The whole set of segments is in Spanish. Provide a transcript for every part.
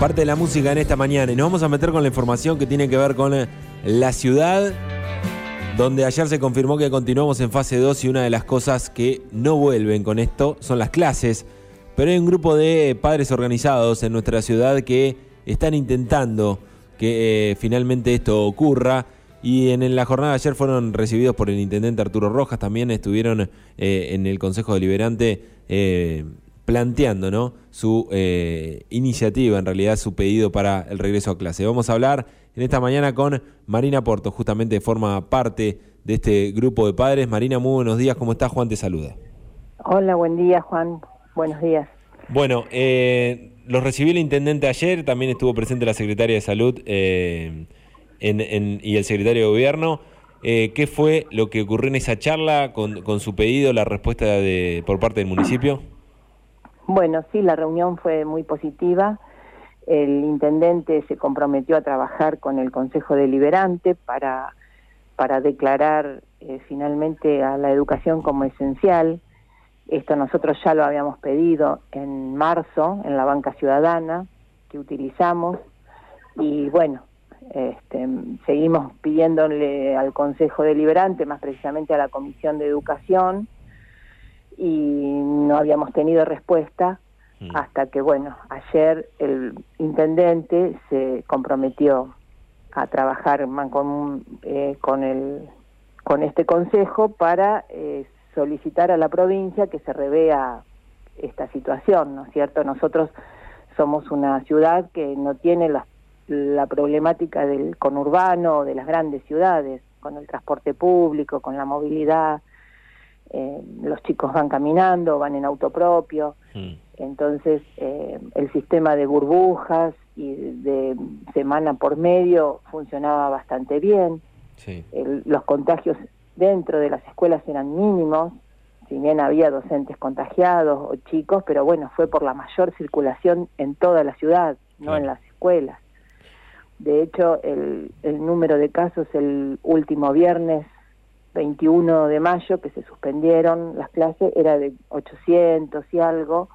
parte de la música en esta mañana. Y nos vamos a meter con la información que tiene que ver con eh, la ciudad, donde ayer se confirmó que continuamos en fase 2 y una de las cosas que no vuelven con esto son las clases. Pero hay un grupo de padres organizados en nuestra ciudad que están intentando que eh, finalmente esto ocurra. Y en, la jornada de ayer fueron recibidos por el intendente Arturo Rojas, también estuvieron eh, en el Consejo Deliberante planteando ¿no? su iniciativa, en realidad su pedido para el regreso a clase. Vamos a hablar en esta mañana con Marina Porto, justamente forma parte de este grupo de padres. Marina, muy buenos días, ¿cómo estás? Juan te saluda. Hola, buen día Juan, buenos días. Bueno, eh, los recibió el intendente ayer, también estuvo presente la secretaria de Salud eh, y el secretario de Gobierno. Eh, ¿Qué fue lo que ocurrió en esa charla con, con su pedido, la respuesta de, por parte del municipio? Bueno, sí, la reunión fue muy positiva. El intendente se comprometió a trabajar con el Consejo Deliberante para, para declarar eh, finalmente a la educación como esencial esto nosotros ya lo habíamos pedido en marzo en la banca ciudadana que utilizamos y bueno, este, seguimos pidiéndole al Consejo Deliberante, más precisamente a la Comisión de Educación, y no habíamos tenido respuesta mm. hasta que, bueno, ayer el intendente se comprometió a trabajar con, eh, con, el, con este consejo para eh, solicitar a la provincia que se revea esta situación, ¿no es cierto? Nosotros somos una ciudad que no tiene la, problemática del conurbano de las grandes ciudades, con el transporte público, con la movilidad, eh, los chicos van caminando, van en auto propio, mm. entonces eh, el sistema de burbujas y de semana por medio funcionaba bastante bien, los contagios dentro de las escuelas eran mínimos, si bien había docentes contagiados o chicos, pero bueno, fue por la mayor circulación en toda la ciudad, no en las escuelas. De hecho, el, el número de casos el último viernes 21 de mayo, que se suspendieron las clases, era de 800 y algo,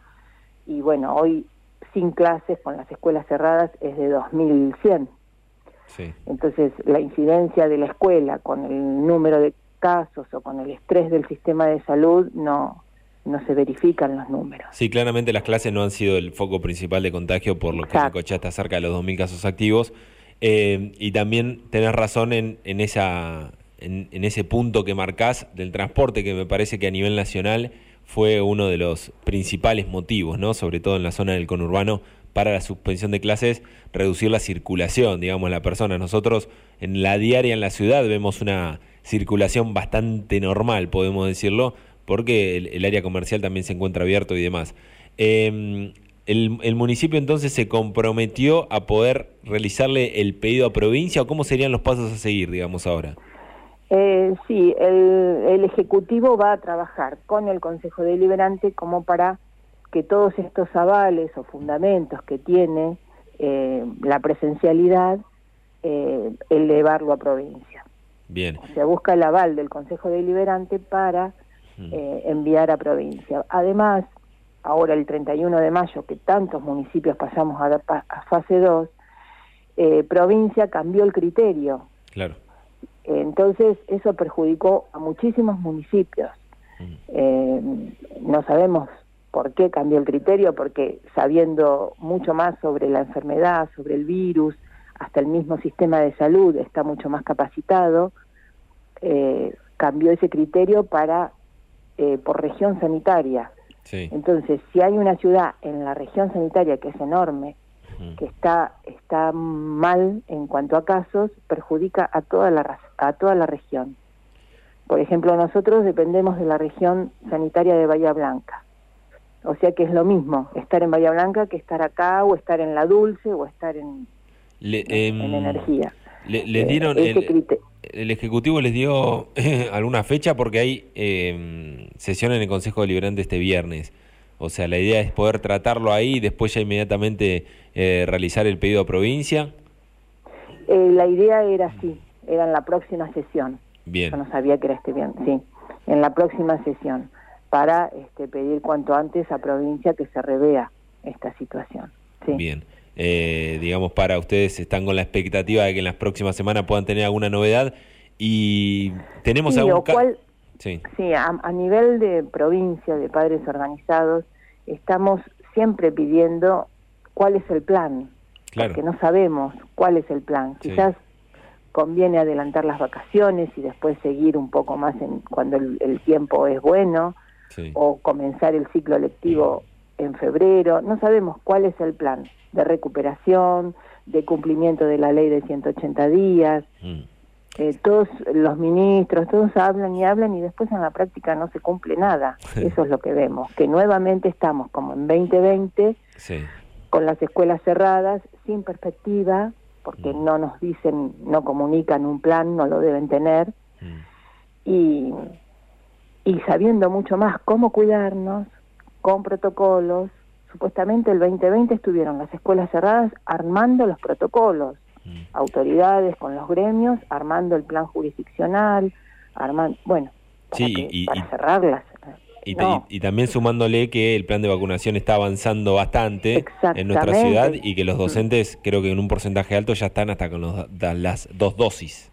y bueno, hoy sin clases, con las escuelas cerradas, es de 2100. Sí. Entonces, la incidencia de la escuela con el número de casos o con el estrés del sistema de salud no, no se verifican los números. Sí, claramente las clases no han sido el foco principal de contagio, por lo que Necochea está cerca de los 2.000 casos activos. Eh, y también tenés razón en, en esa, en, ese punto que marcás del transporte, que me parece que a nivel nacional fue uno de los principales motivos, ¿no? sobre todo en la zona del conurbano, para la suspensión de clases, reducir la circulación, digamos, la persona. Nosotros en la diaria en la ciudad vemos una circulación bastante normal, podemos decirlo, porque el, área comercial también se encuentra abierto y demás. Em, el, municipio entonces se comprometió a poder realizarle el pedido a provincia o cómo serían los pasos a seguir, digamos, ahora? Eh, sí, el, Ejecutivo va a trabajar con el Consejo Deliberante como para que todos estos avales o fundamentos que tiene eh, la presencialidad, eh, elevarlo a provincia. Bien. O sea, busca el aval del Consejo Deliberante para eh, enviar a provincia. Además, ahora el 31 de mayo, que tantos municipios pasamos a, fase 2, eh, provincia cambió el criterio. Claro. Entonces, eso perjudicó a muchísimos municipios. Eh, no sabemos por qué cambió el criterio, porque sabiendo mucho más sobre la enfermedad, sobre el virus, hasta el mismo sistema de salud está mucho más capacitado, eh, cambió ese criterio para eh, por región sanitaria. Entonces, si hay una ciudad en la región sanitaria que es enorme, que está está mal en cuanto a casos, perjudica a toda la a toda la región. Por ejemplo, nosotros dependemos de la región sanitaria de Bahía Blanca. O sea que es lo mismo estar en Bahía Blanca que estar acá o estar en La Dulce o estar en en em, energía. Le, les dieron el, Ejecutivo les dio alguna fecha porque hay eh, sesión en el Consejo Deliberante este viernes. O sea, la idea es poder tratarlo ahí y después ya inmediatamente eh, realizar el pedido a provincia. Eh, la idea era así, era en la próxima sesión. Bien. Yo no sabía que era este viernes, sí, en la próxima sesión, para este, pedir cuanto antes a provincia que se revea esta situación. Sí. Bien. eh, digamos, para ustedes están con la expectativa de que en las próximas semanas puedan tener alguna novedad y tenemos algún caso... Sí, sí a, a, nivel de provincia, de padres organizados, estamos siempre pidiendo cuál es el plan, claro. porque no sabemos cuál es el plan. Quizás conviene adelantar las vacaciones y después seguir un poco más en, cuando el, tiempo es bueno, o comenzar el ciclo lectivo en febrero. No sabemos cuál es el plan de recuperación, de cumplimiento de la ley de 180 días. Mm. Eh, todos los ministros, todos hablan y hablan y después en la práctica no se cumple nada. Eso es lo que vemos, que nuevamente estamos como en 2020, con las escuelas cerradas, sin perspectiva, porque mm. no nos dicen, no comunican un plan, no lo deben tener, mm. y, y sabiendo mucho más cómo cuidarnos, con protocolos. Supuestamente el 2020 estuvieron las escuelas cerradas armando los protocolos, mm. autoridades con los gremios, armando el plan jurisdiccional, armando, bueno, para, y, cerrarlas. Y, también sumándole que el plan de vacunación está avanzando bastante en nuestra ciudad y que los docentes, creo que en un porcentaje alto, ya están hasta con las dos dosis.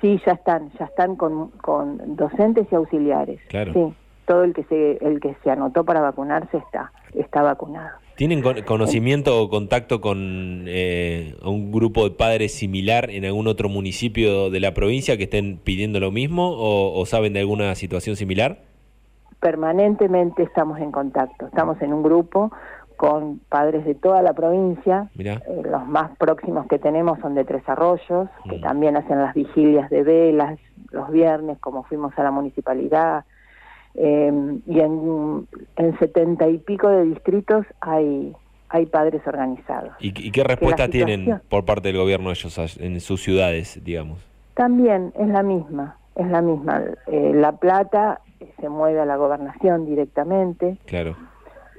Sí, ya están, ya están con, con docentes y auxiliares. Claro. Sí, todo el que se el que se anotó para vacunarse está está vacunado. ¿Tienen conocimiento o contacto con eh, un grupo de padres similar en algún otro municipio de la provincia que estén pidiendo lo mismo o saben de alguna situación similar? permanentemente estamos en contacto. Estamos en un grupo con padres de toda la provincia. Eh, los más próximos que tenemos son de Tres Arroyos, que mm. también hacen las vigilias de velas los viernes, como fuimos a la municipalidad. Eh, y en, setenta y pico de distritos hay hay padres organizados. ¿Y, qué respuesta tienen por parte del gobierno ellos en sus ciudades, digamos? También es la misma, es la misma. Eh, la Plata se mueve a la gobernación directamente. Claro.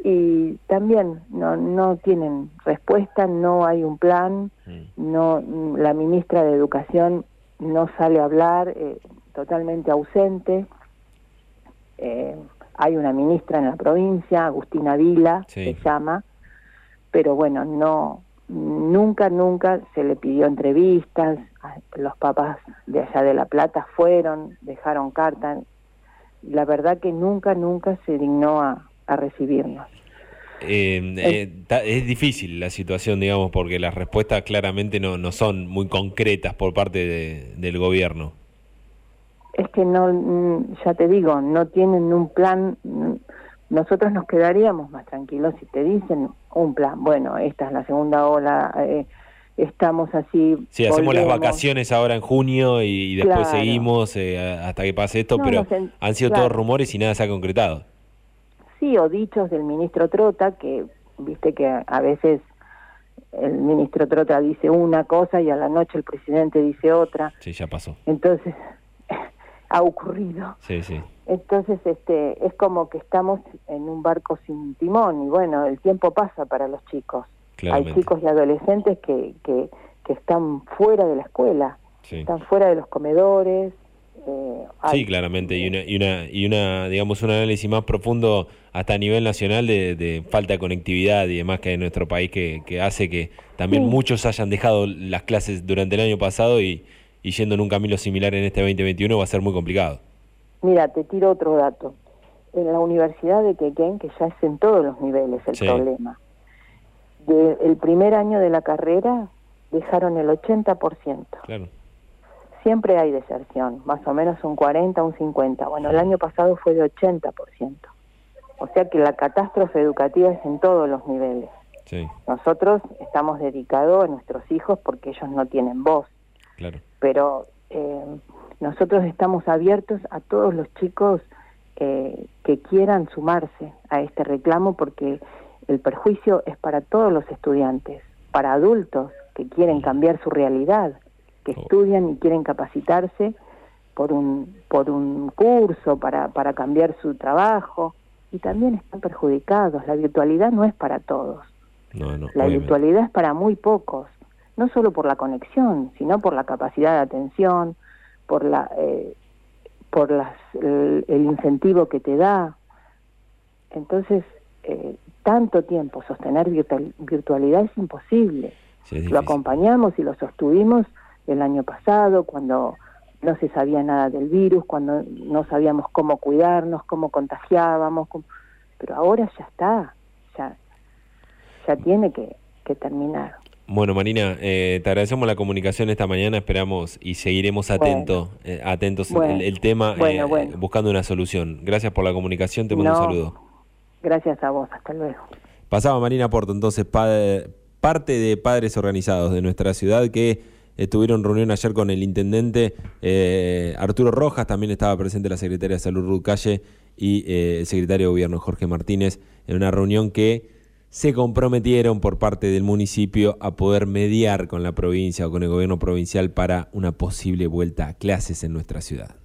Y también no, no tienen respuesta, no hay un plan, mm. no la ministra de Educación no sale a hablar, eh, totalmente ausente. Eh, hay una ministra en la provincia, Agustina Vila, se llama, pero bueno, no, nunca, nunca se le pidió entrevistas, los papás de allá de La Plata fueron, dejaron cartas, la verdad que nunca, nunca se dignó a, recibirnos. Eh, eh, es difícil la situación, digamos, porque las respuestas claramente no, no son muy concretas por parte del gobierno. Es que no, mm, ya te digo, no tienen un plan. Mm, nosotros nos quedaríamos más tranquilos si te dicen un plan. Bueno, esta es la segunda ola. Eh, estamos así. Sí, hacemos las vacaciones ahora en junio y, después seguimos eh, hasta que pase esto, pero han sido todos rumores y nada se ha concretado. Sí, o dichos del ministro Trota, que viste que a veces el ministro Trota dice una cosa y a la noche el presidente dice otra. Sí, ya pasó. Entonces, ha ocurrido. Sí, sí. Entonces, este, es como que estamos en un barco sin timón y bueno, el tiempo pasa para los chicos. Hay chicos y adolescentes que, que, están fuera de la escuela, están fuera de los comedores. Eh, sí, claramente, y una, y, una, y una, digamos, un análisis más profundo hasta a nivel nacional de, falta de conectividad y demás que hay en nuestro país que, que hace que también muchos hayan dejado las clases durante el año pasado y, y yendo en un camino similar en este 2021 va a ser muy complicado. Mira, te tiro otro dato. En la Universidad de Quequén, que ya es en todos los niveles el problema, el primer año de la carrera dejaron el 80%. Claro. Siempre hay deserción, más o menos un 40, un 50. Bueno, el año pasado fue de 80%. O sea que la catástrofe educativa es en todos los niveles. Sí. Nosotros estamos dedicados a nuestros hijos porque ellos no tienen voz. Claro. Pero eh, nosotros estamos abiertos a todos los chicos eh, que quieran sumarse a este reclamo porque el perjuicio es para todos los estudiantes, para adultos que quieren cambiar su realidad, que oh. estudian y quieren capacitarse por un, por un curso, para, para cambiar su trabajo, y también están perjudicados. La virtualidad no es para todos. la virtualidad es para muy pocos, no solo por la conexión, sino por la capacidad de atención, por la eh, por las, el, incentivo que te da. Entonces, eh, tanto tiempo sostener virtualidad es imposible. lo acompañamos y lo sostuvimos el año pasado cuando no se sabía nada del virus, cuando no sabíamos cómo cuidarnos, cómo contagiábamos, pero ahora ya está, ya, ya tiene que, terminar. Bueno, Marina, eh, te agradecemos la comunicación esta mañana, esperamos y seguiremos atento, eh, atentos el, tema, eh, buscando una solución. Gracias por la comunicación, te mando un saludo. Gracias a vos, hasta luego. Pasaba Marina Porto, entonces parte de padres organizados de nuestra ciudad que Estuvieron reunión ayer con el intendente eh, Arturo Rojas, también estaba presente la secretaria de Salud Ruth Calle y el secretario de Gobierno Jorge Martínez en una reunión que se comprometieron por parte del municipio a poder mediar con la provincia o con el gobierno provincial para una posible vuelta a clases en nuestra ciudad.